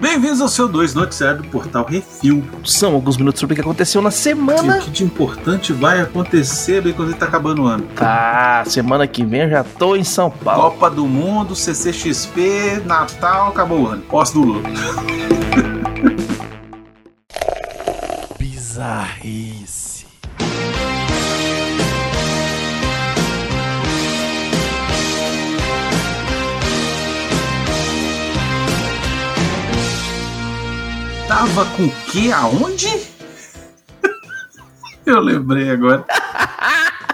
Bem-vindos ao seu 2 noticiário do portal Refil. São alguns minutos sobre o que aconteceu na semana. E o que de importante vai acontecer bem quando está acabando o ano? Ah, semana que vem eu já tô em São Paulo. Copa do Mundo, CCXP, Natal, acabou o ano. Posse do Lula. Bizarrice. Tava com o que aonde? Eu lembrei agora.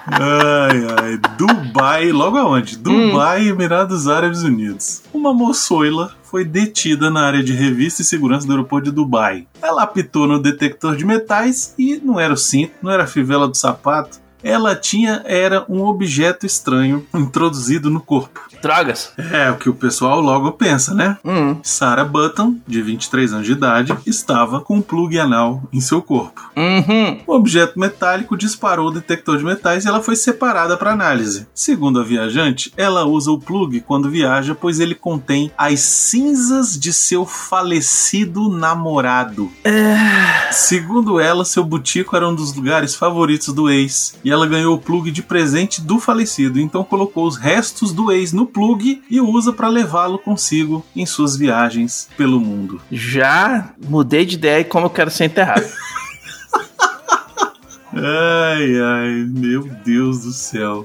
Ai, ai. Dubai, logo aonde? Dubai, Emirados Árabes Unidos. Uma moçoila foi detida na área de revista e segurança do aeroporto de Dubai. Ela apitou no detector de metais e não era o cinto, não era a fivela do sapato. Ela tinha era um objeto estranho introduzido no corpo. Drogas. É o que o pessoal logo pensa, né? Hum. Sarah Button, de 23 anos de idade, estava com um plug anal em seu corpo. Uhum. O objeto metálico disparou o detector de metais e ela foi separada para análise. Segundo a viajante, ela usa o plug quando viaja, pois ele contém as cinzas de seu falecido namorado. Segundo ela, seu butico era um dos lugares favoritos do ex e ela ganhou o plug de presente do falecido, então colocou os restos do ex no plug e usa para levá-lo consigo em suas viagens pelo mundo. Já mudei de ideia e como eu quero ser enterrado. Ai, ai, meu Deus do céu.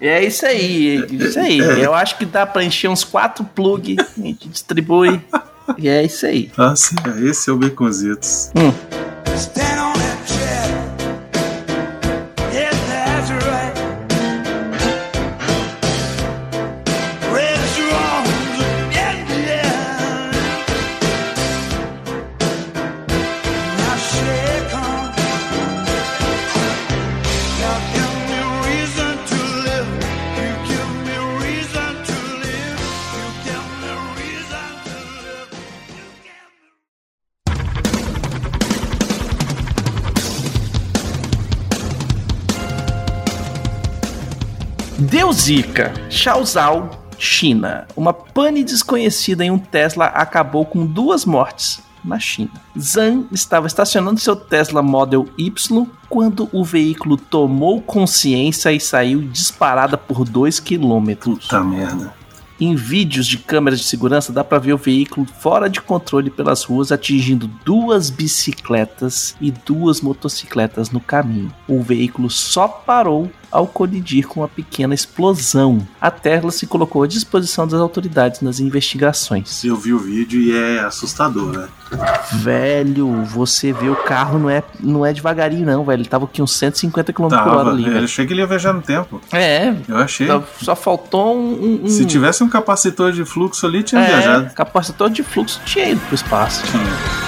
é isso aí, isso aí. Eu acho que dá pra encher uns quatro plug, a gente distribui. E é isso aí. Nossa, esse é o Baconzitos. Hum. Zica. Xiaozhou, China. Uma pane desconhecida em um Tesla acabou com duas mortes na China. Zhang estava estacionando seu Tesla Model Y quando o veículo tomou consciência e saiu disparada por 2 quilômetros. Puta merda. Em vídeos de câmeras de segurança dá pra ver o veículo fora de controle pelas ruas atingindo duas bicicletas e duas motocicletas no caminho. O veículo só parou ao colidir com uma pequena explosão. A Tesla se colocou à disposição das autoridades nas investigações. Eu vi o vídeo e é assustador, né? Velho, você vê o carro não é, não é devagarinho não, velho. Ele tava aqui uns 150 km por hora Tava, ali, eu velho. achei que ele ia viajar no tempo. É, Eu achei. só faltou um... um- Se tivesse um capacitor de fluxo ali, tinha é, viajado. capacitor de fluxo tinha ido pro espaço. Tinha.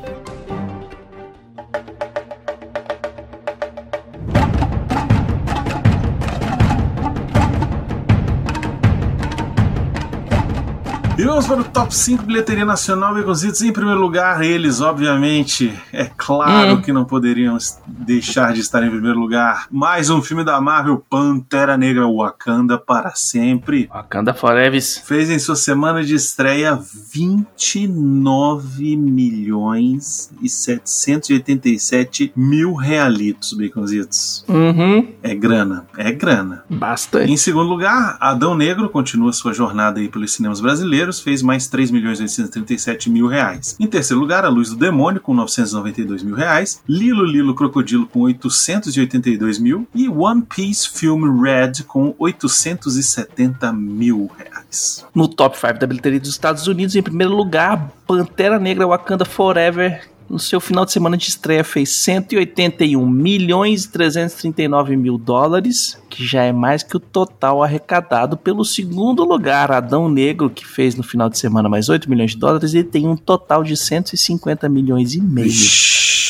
Vamos para o top 5 bilheteria nacional, Baconzitos. Em primeiro lugar, eles, obviamente, é claro Hum. que não poderiam deixar de estar em primeiro lugar. Mais um filme da Marvel, Pantera Negra Wakanda para sempre. Wakanda Forever. Fez em sua semana de estreia 29 milhões e 787 mil realitos, Baconzitos. Uhum. É grana, é grana. Bastante. Em segundo lugar, Adão Negro continua sua jornada aí pelos cinemas brasileiros, fez mais 3 milhões e 837 mil reais. Em terceiro lugar, A Luz do Demônio, com 992 mil reais. Lilo Lilo Crocodilo, com 882 mil. E One Piece Film Red, com 870 mil reais. No top 5 da bilheteria dos Estados Unidos, em primeiro lugar, Pantera Negra Wakanda Forever. No seu final de semana de estreia fez 181 milhões e 339 mil dólares, que já é mais que o total arrecadado pelo segundo lugar, Adão Negro, que fez no final de semana mais 8 milhões de dólares, e tem um total de 150 milhões e meio. Vixe.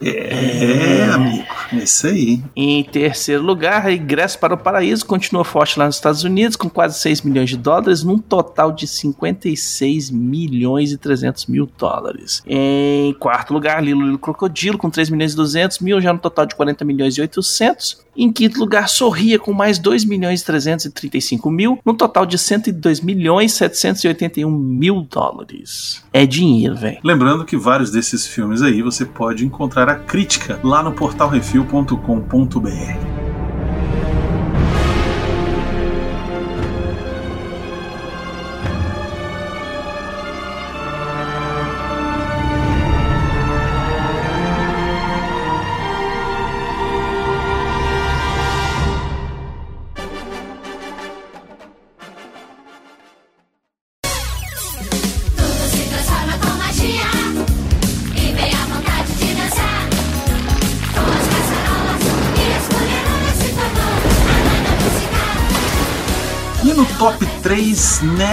É, amigo. É isso aí. Em terceiro lugar, Ingresso para o Paraíso continua forte lá nos Estados Unidos, com quase 6 milhões de dólares, num total de 56 milhões e 300 mil dólares. Em quarto lugar, Lilo Lilo Crocodilo, com 3 milhões e 200 mil, já no total de 40 milhões e 800. Em quinto lugar, Sorria, com mais 2 milhões e 335 mil, num total de 102 milhões e 781 mil dólares. É dinheiro, velho. Lembrando que vários desses filmes aí você pode encontrar a crítica lá no portalrefil.com.br.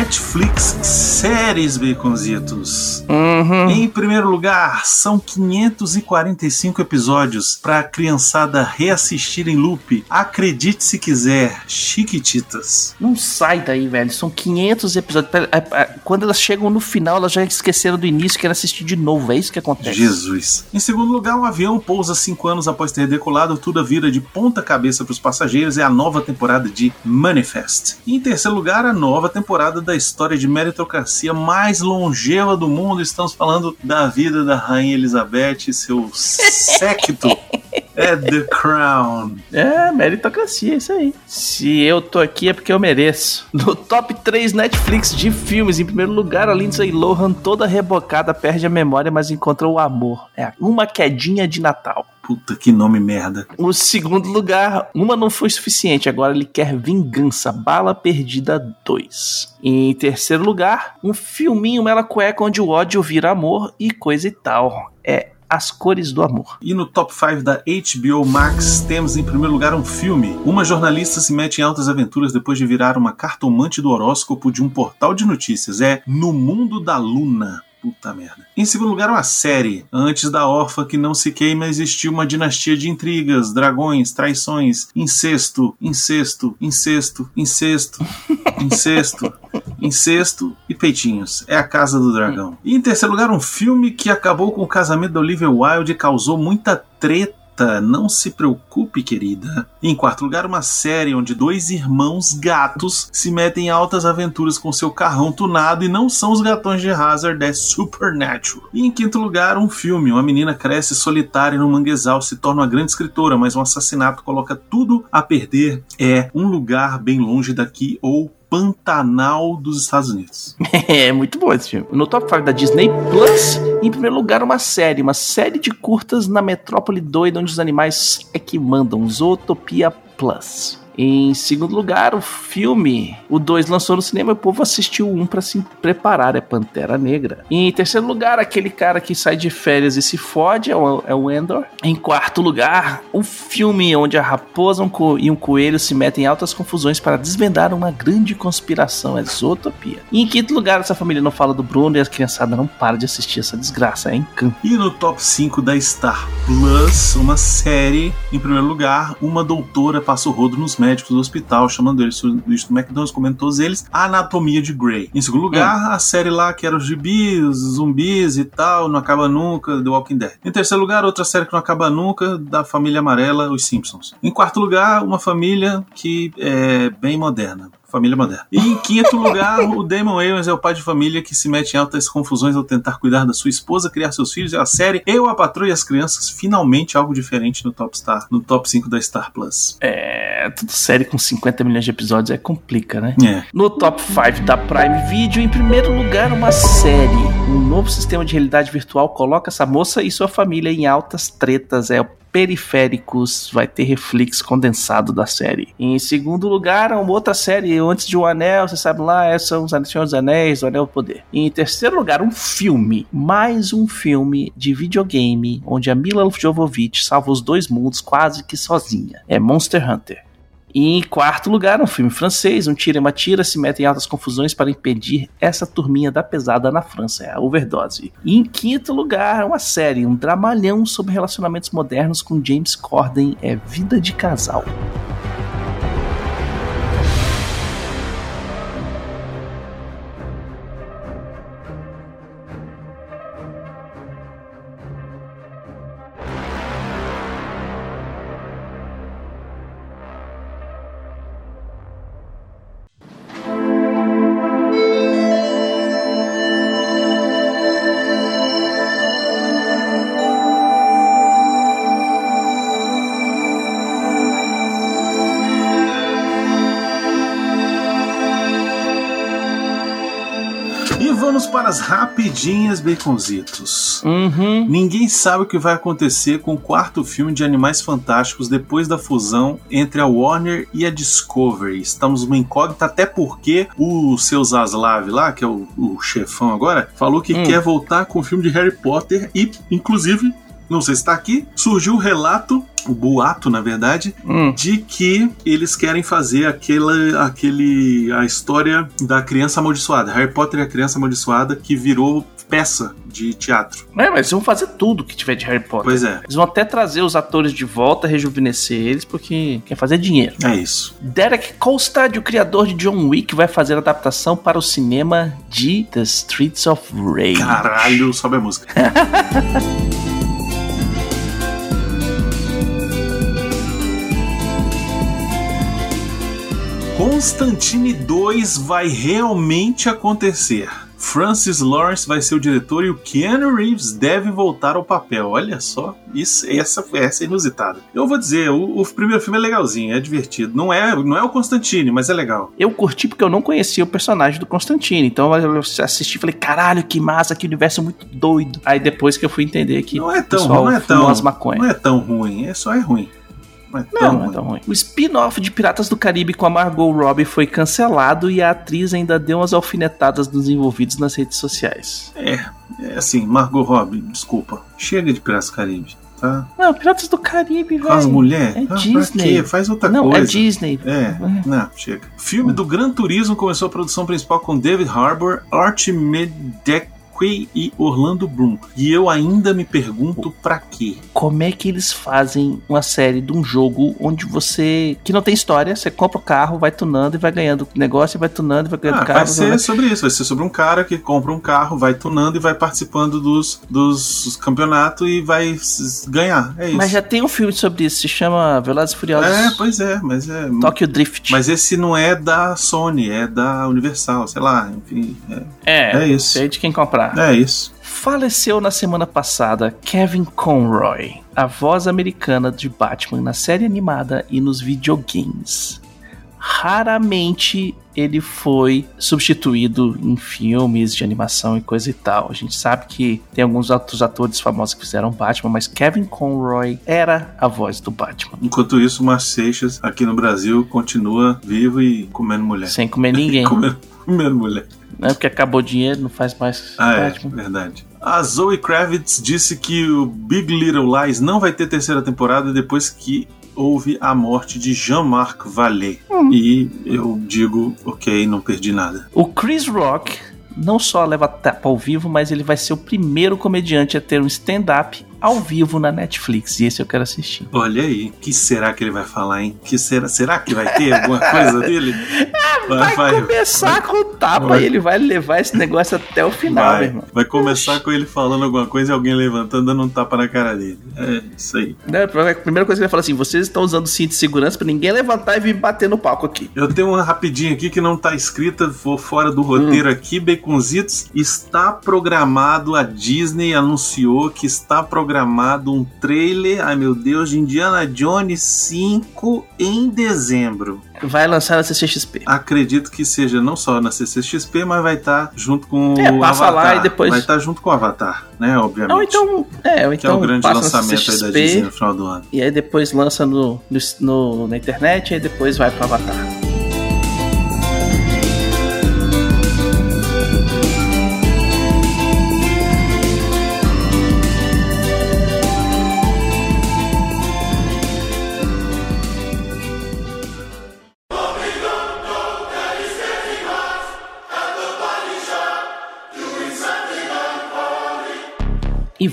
Netflix séries baconzitos. Uhum. Em primeiro lugar, são 545 episódios para a criançada reassistir em loop. Acredite se quiser, Chiquititas. Não sai daí, velho. São 500 episódios. A- a- Quando elas chegam no final, elas já esqueceram do início e querem assistir de novo. É isso que acontece. Jesus. Em segundo lugar, um avião pousa cinco anos após ter decolado, tudo vira de ponta cabeça para os passageiros. É a nova temporada de Manifest. Em terceiro lugar, a nova temporada da história de meritocracia mais longeva do mundo. Estamos falando da vida da Rainha Elizabeth e seu séquito. É The Crown. É, meritocracia, é isso aí. Se eu tô aqui é porque eu mereço. No top 3 Netflix de filmes, em primeiro lugar, a Lindsay Lohan, toda rebocada, perde a memória, mas encontra o amor. É uma quedinha de Natal. Puta que nome merda. O segundo lugar, uma não foi suficiente, agora ele quer vingança, Bala Perdida 2. Em terceiro lugar, um filminho mela cueca onde o ódio vira amor e coisa e tal. É As Cores do Amor. E no top 5 da HBO Max, temos em primeiro lugar um filme. Uma jornalista se mete em altas aventuras depois de virar uma cartomante do horóscopo de um portal de notícias. É No Mundo da Luna. Puta merda. Em segundo lugar, uma série. Antes da órfã que não se queima, existiu uma dinastia de intrigas, dragões, traições, incesto, incesto, incesto, incesto, incesto, incesto e peitinhos. É a Casa do Dragão. E em terceiro lugar, um filme que acabou com o casamento da Olivia Wilde e causou muita treta. Não se preocupe, querida. Em quarto lugar, uma série onde dois irmãos gatos se metem em altas aventuras com seu carrão tunado e não são os gatões de Hazard, é Supernatural. E em quinto lugar, um filme. Uma menina cresce solitária no manguezal, se torna uma grande escritora, mas um assassinato coloca tudo a perder. É um lugar bem longe daqui ou Pantanal dos Estados Unidos. É muito bom esse filme. No top 5 da Disney Plus, em primeiro lugar, uma série. Uma série de curtas na metrópole doida onde os animais é que mandam. Zootopia Plus. Em segundo lugar, o filme. O 2 lançou no cinema e o povo assistiu o 1 um pra se preparar. É Pantera Negra. Em terceiro lugar, aquele cara que sai de férias e se fode é o, é o Endor. Em quarto lugar, o filme onde a raposa um e um coelho se metem em altas confusões para desvendar uma grande conspiração. É Zootopia. E em quinto lugar, essa família não fala do Bruno e a criançada não para de assistir essa desgraça. É encanto. E no top 5 da Star Plus, uma série, em primeiro lugar, uma doutora passa o rodo nos médicos do hospital, chamando eles do McDonald's, comendo todos eles, a Anatomia de Grey. Em segundo lugar, a série lá que era os gibis, os zumbis e tal, não acaba nunca, The Walking Dead. Em terceiro lugar, outra série que não acaba nunca, da família amarela, os Simpsons. Em quarto lugar, uma família que é bem moderna. Família moderna. E em quinto lugar, o Damon Wayans é o pai de família que se mete em altas confusões ao tentar cuidar da sua esposa, criar seus filhos. É a série Eu, a Patroa e as Crianças, finalmente algo diferente no top Star, no top 5 da Star Plus. É, tudo série com 50 milhões de episódios é complica, né? É. No top 5 da Prime Video, em primeiro lugar, uma série. Um novo sistema de realidade virtual coloca essa moça e sua família em altas tretas. É o Periféricos, vai ter reflex condensado da série. Em segundo lugar, uma outra série, Antes de um Anel, você sabe lá, é, são os Senhor dos Anéis, o Anel do Poder. Em terceiro lugar, um filme, mais um filme de videogame, onde a Mila Jovovich salva os dois mundos quase que sozinha. É Monster Hunter. E em quarto lugar, um filme francês, um tira e uma tira se mete em altas confusões para impedir essa turminha da pesada na França, é a Overdose. E em quinto lugar, uma série, um dramalhão sobre relacionamentos modernos com James Corden, é Vida de Casal. As rapidinhas baconzitos. Uhum. Ninguém sabe o que vai acontecer com o quarto filme de Animais Fantásticos depois da fusão entre a Warner e a Discovery. Estamos numa incógnita, até porque o seu Zaslav lá, que é o, o chefão agora, falou que Hum. quer voltar com o filme de Harry Potter e, inclusive, não sei se está aqui, surgiu o relato, o boato, na verdade, Hum. de que eles querem fazer aquela, aquele, a história da criança amaldiçoada. Harry Potter e a criança amaldiçoada que virou peça de teatro. É, mas eles vão fazer tudo que tiver de Harry Potter. Pois é, Eles vão até trazer os atores de volta, rejuvenescer eles, porque quer fazer dinheiro. é isso. Derek Kolstad, o criador de John Wick, vai fazer a adaptação para o cinema de The Streets of Rage. Caralho, sobe a música. Constantine 2 vai realmente acontecer. Francis Lawrence vai ser o diretor e o Keanu Reeves deve voltar ao papel. Olha só, isso, essa, essa é inusitada. Eu vou dizer, o, o primeiro filme é legalzinho, é divertido. Não é, não é o Constantine, mas é legal. Eu curti porque eu não conhecia o personagem do Constantine. Então eu assisti e falei, caralho, que massa, que universo muito doido. Aí depois que eu fui entender que Não é tão, não é tão, não é tão ruim, é só é ruim. Não é tão Não, não ruim. é tão ruim. O spin-off de Piratas do Caribe com a Margot Robbie foi cancelado e a atriz ainda deu umas alfinetadas nos envolvidos nas redes sociais. É, é assim, Margot Robbie, desculpa. Chega de Piratas do Caribe, tá? Não, Piratas do Caribe, Com as velho. mulheres? É Ah, pra Disney. quê? Faz outra não, coisa. é Disney. É, não, chega. Filme do Gran Turismo começou a produção principal com David Harbour, Art Medekwe e Orlando Bloom. E eu ainda me pergunto pra quê. Como é que eles fazem uma série de um jogo onde você. que não tem história, você compra o carro, vai tunando e vai ganhando negócio, e vai tunando e vai ganhando Ah, carro. vai ser sobre isso, vai ser sobre um cara que compra um carro, vai tunando e vai participando dos, dos campeonatos e vai ganhar. É isso. Mas já tem um filme sobre isso, se chama Velozes e Furiosos É, pois é, mas é. Tokyo Drift. Mas esse não é da Sony, é da Universal, sei lá, enfim. É, é, é isso. sei de quem comprar. é isso. Faleceu na semana passada Kevin Conroy, a voz americana de Batman na série animada e nos videogames. Raramente ele foi substituído em filmes de animação e coisa e tal. A gente sabe que tem alguns outros atores famosos que fizeram Batman, mas Kevin Conroy era a voz do Batman. Enquanto isso, o Seixas, aqui no Brasil, continua vivo e comendo mulher. Sem comer ninguém, comendo, comendo mulher. Né? Porque acabou o dinheiro, não faz mais Ah, é, Batman. verdade. A Zoe Kravitz disse que o Big Little Lies não vai ter terceira temporada depois que houve a morte de Jean-Marc Vallée. Hum. E eu digo, ok, não perdi nada. O Chris Rock não só leva tapa ao vivo, mas ele vai ser o primeiro comediante a ter um stand-up ao vivo na Netflix. E esse eu quero assistir. Olha aí, o que será que ele vai falar, hein? Que será, será que vai ter alguma coisa dele? Vai, começar com o tapa vai. e ele vai levar esse negócio até o final, meu Vai, irmão. vai começar com ele falando alguma coisa e alguém levantando, dando um tapa na cara dele. É isso aí. A primeira coisa que ele fala assim: vocês estão usando cinto de segurança pra ninguém levantar e vir bater no palco aqui. Eu tenho uma rapidinha aqui que não tá escrita, vou fora do Hum. roteiro aqui, Baconzitos. Está programado, a Disney anunciou que está programado um trailer, ai meu Deus, de Indiana Jones 5 em dezembro. Vai lançar na CCXP. Acredito que seja não só na CCXP, mas vai estar junto com É, o passa Avatar. lá e depois- Vai estar junto com o Avatar, né, obviamente. Ou então, é, ou que é o então grande lançamento aí da CCXP, Disney no final do ano. E aí depois lança no, no, no- na internet, e aí depois vai pro Avatar.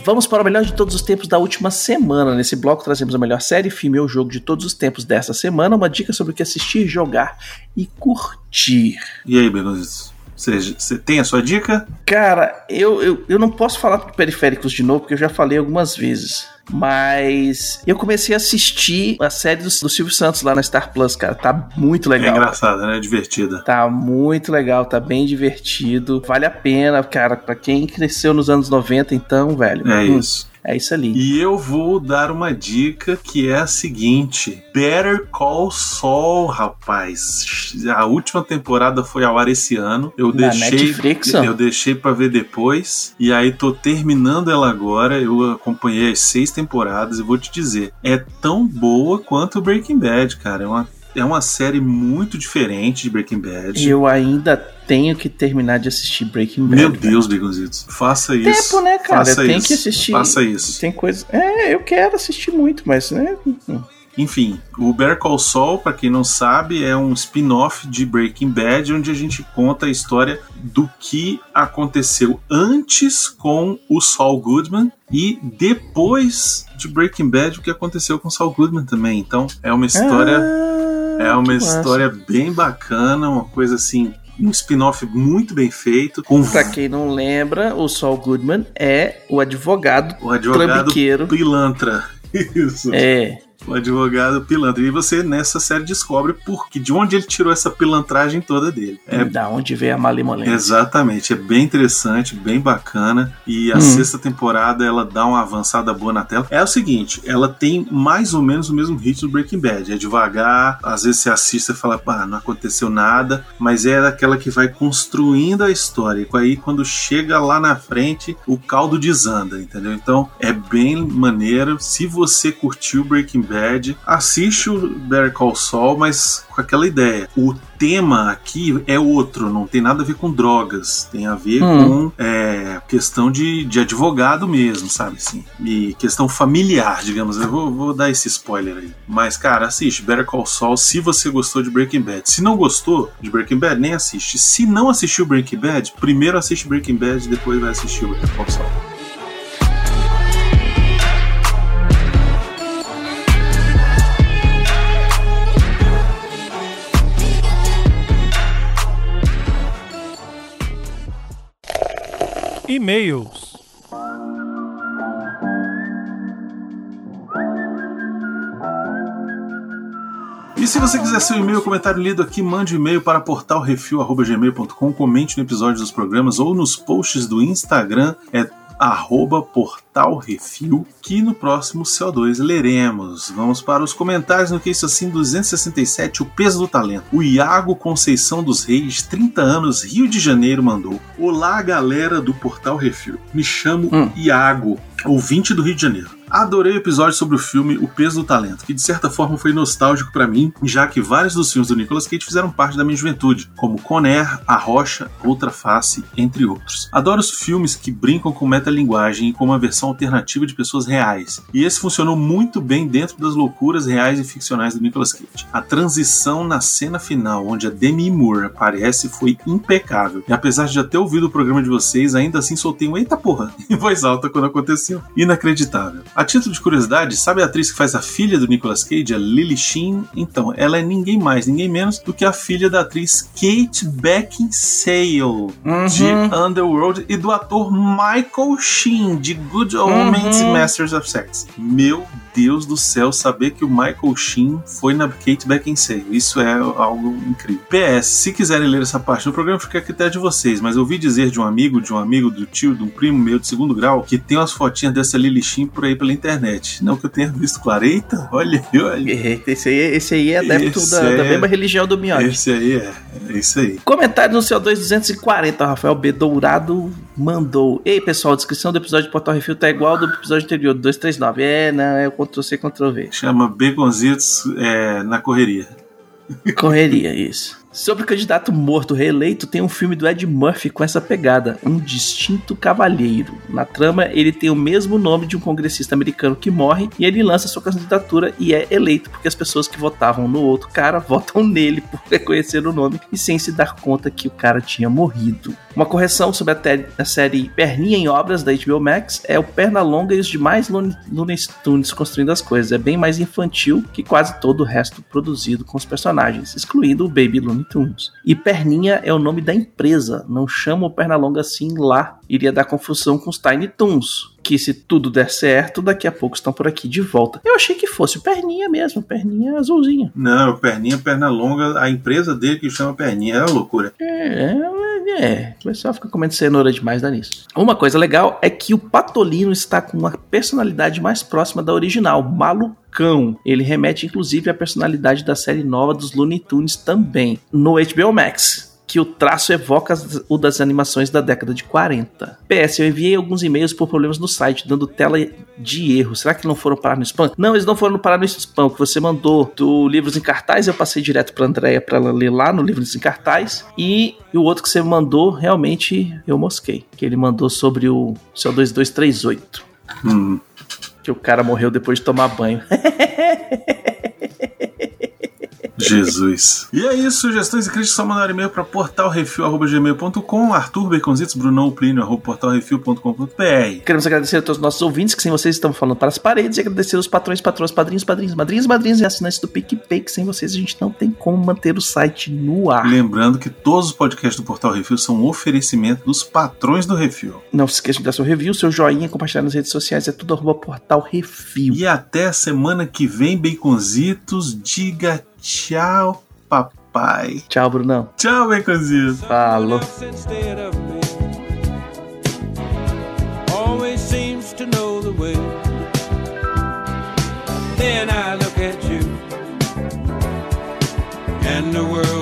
Vamos para o melhor de todos os tempos da última semana. Nesse bloco trazemos a melhor série, filme ou jogo de todos os tempos dessa semana, uma dica sobre o que assistir, jogar e curtir. E aí, Begonzitos? Você, você tem a sua dica? Cara, eu, eu, eu não posso falar de periféricos de novo, porque eu já falei algumas vezes. Mas eu comecei a assistir a série do, do Silvio Santos lá na Star Plus, cara. Tá muito É legal. engraçada, né? Divertida. Tá muito legal, tá bem divertido. Vale a pena, cara. Pra quem cresceu nos anos 90, então, velho. É hum, isso. É isso ali. E eu vou dar uma dica que é a seguinte: Better Call Saul, rapaz. A última temporada foi ao ar esse ano. Eu Na deixei, Netflix, eu deixei para ver depois. E aí tô terminando ela agora. Eu acompanhei as seis temporadas e vou te dizer, é tão boa quanto Breaking Bad, cara. É uma é uma série muito diferente de Breaking Bad. Eu ainda tenho que terminar de assistir Breaking Bad. Meu. Deus, Begonzitos. Faça isso. Tempo, né, cara? Faça Tem que assistir. Faça isso. Tem coisa. É, eu quero assistir muito, mas, né? Enfim, o Better Call Saul, pra quem não sabe, é um spin-off de Breaking Bad, onde a gente conta a história do que aconteceu antes com o Saul Goodman e depois de Breaking Bad, o que aconteceu com o Saul Goodman também. Então, é uma história, Ah, é uma que massa. história bem bacana, uma coisa assim, um spin-off muito bem feito, com Pra quem não lembra, o Saul Goodman é o advogado, o advogado pilantra. Isso. É. O advogado pilantra. E você nessa série descobre por que, de onde ele tirou essa pilantragem toda dele. É Da onde veio a malemolência. Exatamente, é bem interessante, bem bacana. E a Hum. sexta temporada ela dá uma avançada boa na tela. É o seguinte, ela tem mais ou menos o mesmo ritmo do Breaking Bad. É devagar, às vezes você assiste e fala, pá, não aconteceu nada, mas é daquela que vai construindo a história. E aí, quando chega lá na frente, o caldo desanda, entendeu? Então é bem maneiro. Se você curtiu Breaking Bad, assiste o Better Call Saul, mas com aquela ideia. O tema aqui é outro, não tem nada a ver com drogas, tem a ver Hum. com é, questão de, de advogado mesmo, sabe assim? E questão familiar, digamos. Eu vou, vou dar esse spoiler aí. Mas, cara, assiste Better Call Saul se você gostou de Breaking Bad. Se não gostou de Breaking Bad, nem assiste. Se não assistiu Breaking Bad, primeiro assiste Breaking Bad, depois vai assistir o Better Call Saul. E-mails. E se você quiser seu e-mail comentário lido aqui, mande um e-mail para portalrefil.gmail.com, comente no episódio dos programas ou nos posts do Instagram, é arroba portalrefil, que no próximo CO2 leremos. Vamos para os comentários no que isso assim 267, o peso do talento. O Iago Conceição dos Reis, 30 anos, Rio de Janeiro, mandou. Olá, galera do Portal Refil. Me chamo Hum. Iago, ouvinte do Rio de Janeiro. Adorei o episódio sobre o filme O Peso do Talento, que de certa forma foi nostálgico pra mim, já que vários dos filmes do Nicolas Cage fizeram parte da minha juventude, como Conair, A Rocha, Outra Face, entre outros. Adoro os filmes que brincam com metalinguagem e com uma versão alternativa de pessoas reais, e esse funcionou muito bem dentro das loucuras reais e ficcionais do Nicolas Cage. A transição na cena final, onde a Demi Moore aparece, foi impecável, e apesar de já ter ouvido o programa de vocês, ainda assim soltei um eita porra em voz alta quando aconteceu. Inacreditável. A título de curiosidade, sabe a atriz que faz a filha do Nicolas Cage, a Lily Sheen? Então, ela é ninguém mais, ninguém menos do que a filha da atriz Kate Beckinsale, de Underworld, e do ator Michael Sheen, de Good Omens e Masters of Sex. Meu Deus do céu, saber que o Michael Sheen foi na Kate Beckinsale. Isso é algo incrível. PS, se quiserem ler essa parte do programa, fica a critério de vocês, mas eu ouvi dizer de um amigo, de um amigo, do tio, de um primo meu de segundo grau, que tem umas fotinhas dessa Lily Sheen por aí pela internet. Não que eu tenha visto, claro. Eita, olha aí, olha. Esse aí, esse aí é adepto Esse da, da é- mesma religião do Miotti. Esse aí é, é isso aí. Comentário no CO2 240, Rafael B. Dourado mandou. Ei, pessoal, a descrição do episódio de Portal Refil tá igual ao do episódio anterior, do 239. É, não, é o Ctrl-C, Ctrl-V. Chama Baconzitos é, na correria. Correria, isso. Sobre o candidato morto reeleito, tem um filme do Ed Murphy com essa pegada, Um Distinto Cavalheiro. Na trama, ele tem o mesmo nome de um congressista americano que morre e ele lança sua candidatura e é eleito porque as pessoas que votavam no outro cara votam nele por reconhecer o nome e sem se dar conta que o cara tinha morrido. Uma correção sobre a, a série Perninha em Obras da HBO Max é o Pernalonga e os demais Looney Tunes construindo as coisas. É bem mais infantil que quase todo o resto produzido com os personagens, excluindo o Baby Looney E Perninha é o nome da empresa, não chama o Pernalonga assim lá. Iria dar confusão com os Tiny Toons, que se tudo der certo, daqui a pouco estão por aqui de volta. Eu achei que fosse o Perninha mesmo, Perninha azulzinha. Não, perninha, perna longa, a empresa dele que chama perninha. É uma loucura. É, é, o pessoal fica comendo cenoura demais dá nisso. Uma coisa legal é que o Patolino está com uma personalidade mais próxima da original, malucão. Ele remete inclusive à personalidade da série nova dos Looney Tunes também, no HBO Max. Que o traço evoca o das animações da década de 40. PS, eu enviei alguns e-mails por problemas no site, dando tela de erro. Será que não foram parar no spam? Não, eles não foram parar no spam. O que você mandou do Livros em Cartaz, eu passei direto pra Andréia pra ela ler lá no Livros em Cartaz. E, o outro que você mandou, realmente eu mosquei. Que ele mandou sobre o seu 2238. Hum. Que o cara morreu depois de tomar banho. Jesus. E é isso, sugestões e críticas só mandar e-mail para portalrefil.gmail.com, Arthur Baconzitos, Brunão Plínio, arroba portalrefil.com.br. Queremos agradecer a todos os nossos ouvintes, que sem vocês estamos falando para as paredes, e agradecer os patrões, patrões, padrinhos, padrinhos, madrinhas, madrinhas e assinantes do PicPay, que sem vocês a gente não tem como manter o site no ar. Lembrando que todos os podcasts do Portal Refil são um oferecimento dos patrões do Refil. Não se esqueça de dar seu review, seu joinha, compartilhar nas redes sociais, é tudo arroba portal refil. E até a semana que vem, Baconzitos. Diga Tchau, papai. Tchau, Brunão. Tchau, Baconzitos. Falou. Then I look at you and the world.